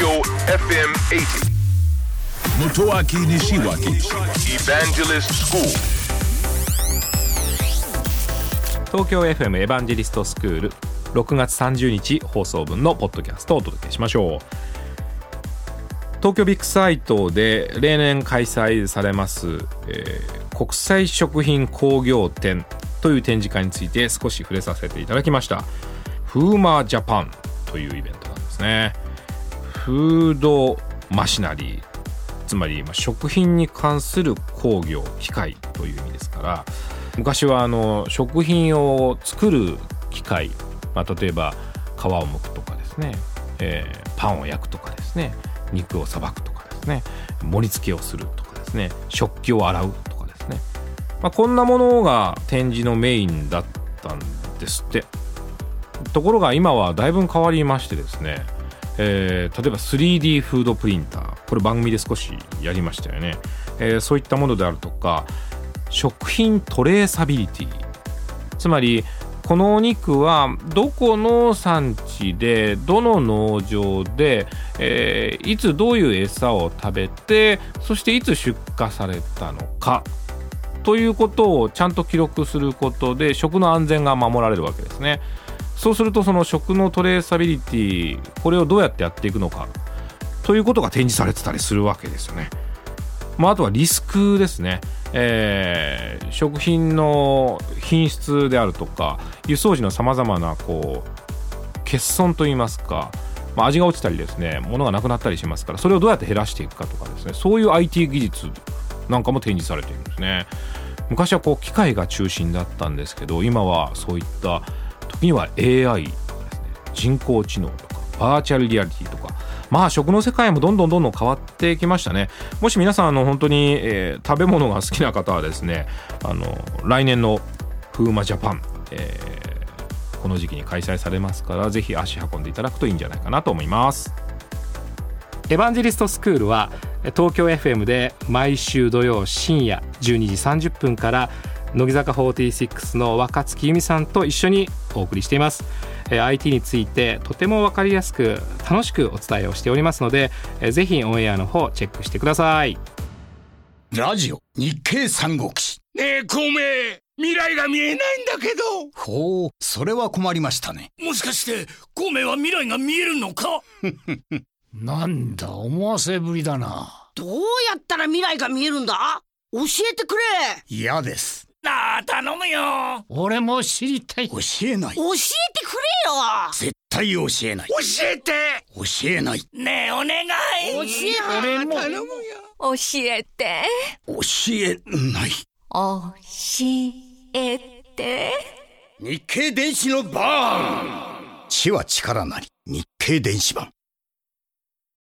Tokyo FM 80. Motoaki Nishiwaki Evangelist School. 東京 FM エヴァンジェリストスクール6月30日放送分のポッドキャストをお届けしましょう。東京ビッグサイトで例年開催されます、えー国際食品工業展という展示会について少し触れさせていただきました。フーマージャパンというイベントなんですねフードマシナリー。つまり食品に関する工業機械という意味ですから昔はあの食品を作る機械、まあ、例えば皮を剥くとかですね、えーパンを焼くとかですね肉をさばくとかですね盛り付けをするとかですね食器を洗うとかですね、まあ、こんなものが展示のメインだったんですって。ところが今はだいぶ変わりましてですね、えー例えば 3D フードプリンター。これ番組で少しやりましたよね、えーそういったものであるとか食品トレーサビリティ。つまりこのお肉はどこの産地でどの農場で、えーいつどういう餌を食べてそしていつ出荷されたのか。ということをちゃんと記録することで食の安全が守られるわけですね。そうするとその食のトレーサビリティこれをどうやってやっていくのかということが展示されてたりするわけですよね。まあ、あとはリスクですね、えー食品の品質であるとか輸送時のさまざまなこう欠損といいますか、まあ、味が落ちたりですね物がなくなったりしますからそれをどうやって減らしていくかとかですね。そういう IT 技術なんかも展示されているんですね。昔はこう機械が中心だったんですけど今はそういったには AI とかですね。人工知能とかバーチャルリアリティとか。まあ食の世界もどんどんどんどん変わってきましたね。もし皆さんあの本当に、えー食べ物が好きな方はですねあの来年のフーマジャパン、えーこの時期に開催されますからぜひ足運んでいただくといいんじゃないかなと思います。エヴァンジェリストスクールは東京 FM で毎週土曜深夜12時30分から乃木坂46の若月由美さんと一緒にお送りしています。えー IT についてとても分かりやすく楽しくお伝えをしておりますのでえーぜひオンエアの方チェックしてください。ラジオ日経三国志。ねえ、孔明、未来が見えないんだけど。ほうそれは困りましたね。もしかして、孔明は未来が見えるのか？なんだ思わせぶりだな。どうやったら未来が見えるんだ？教えてくれ。嫌です頼むよ。俺も知りたい。教えない。教えてくれよ。絶対教えない。教えて。教えない。ねえ、お願い。教え俺も。頼むよ。教えて。教えない。教えて。日経電子のバーン知は力なり。日経電子版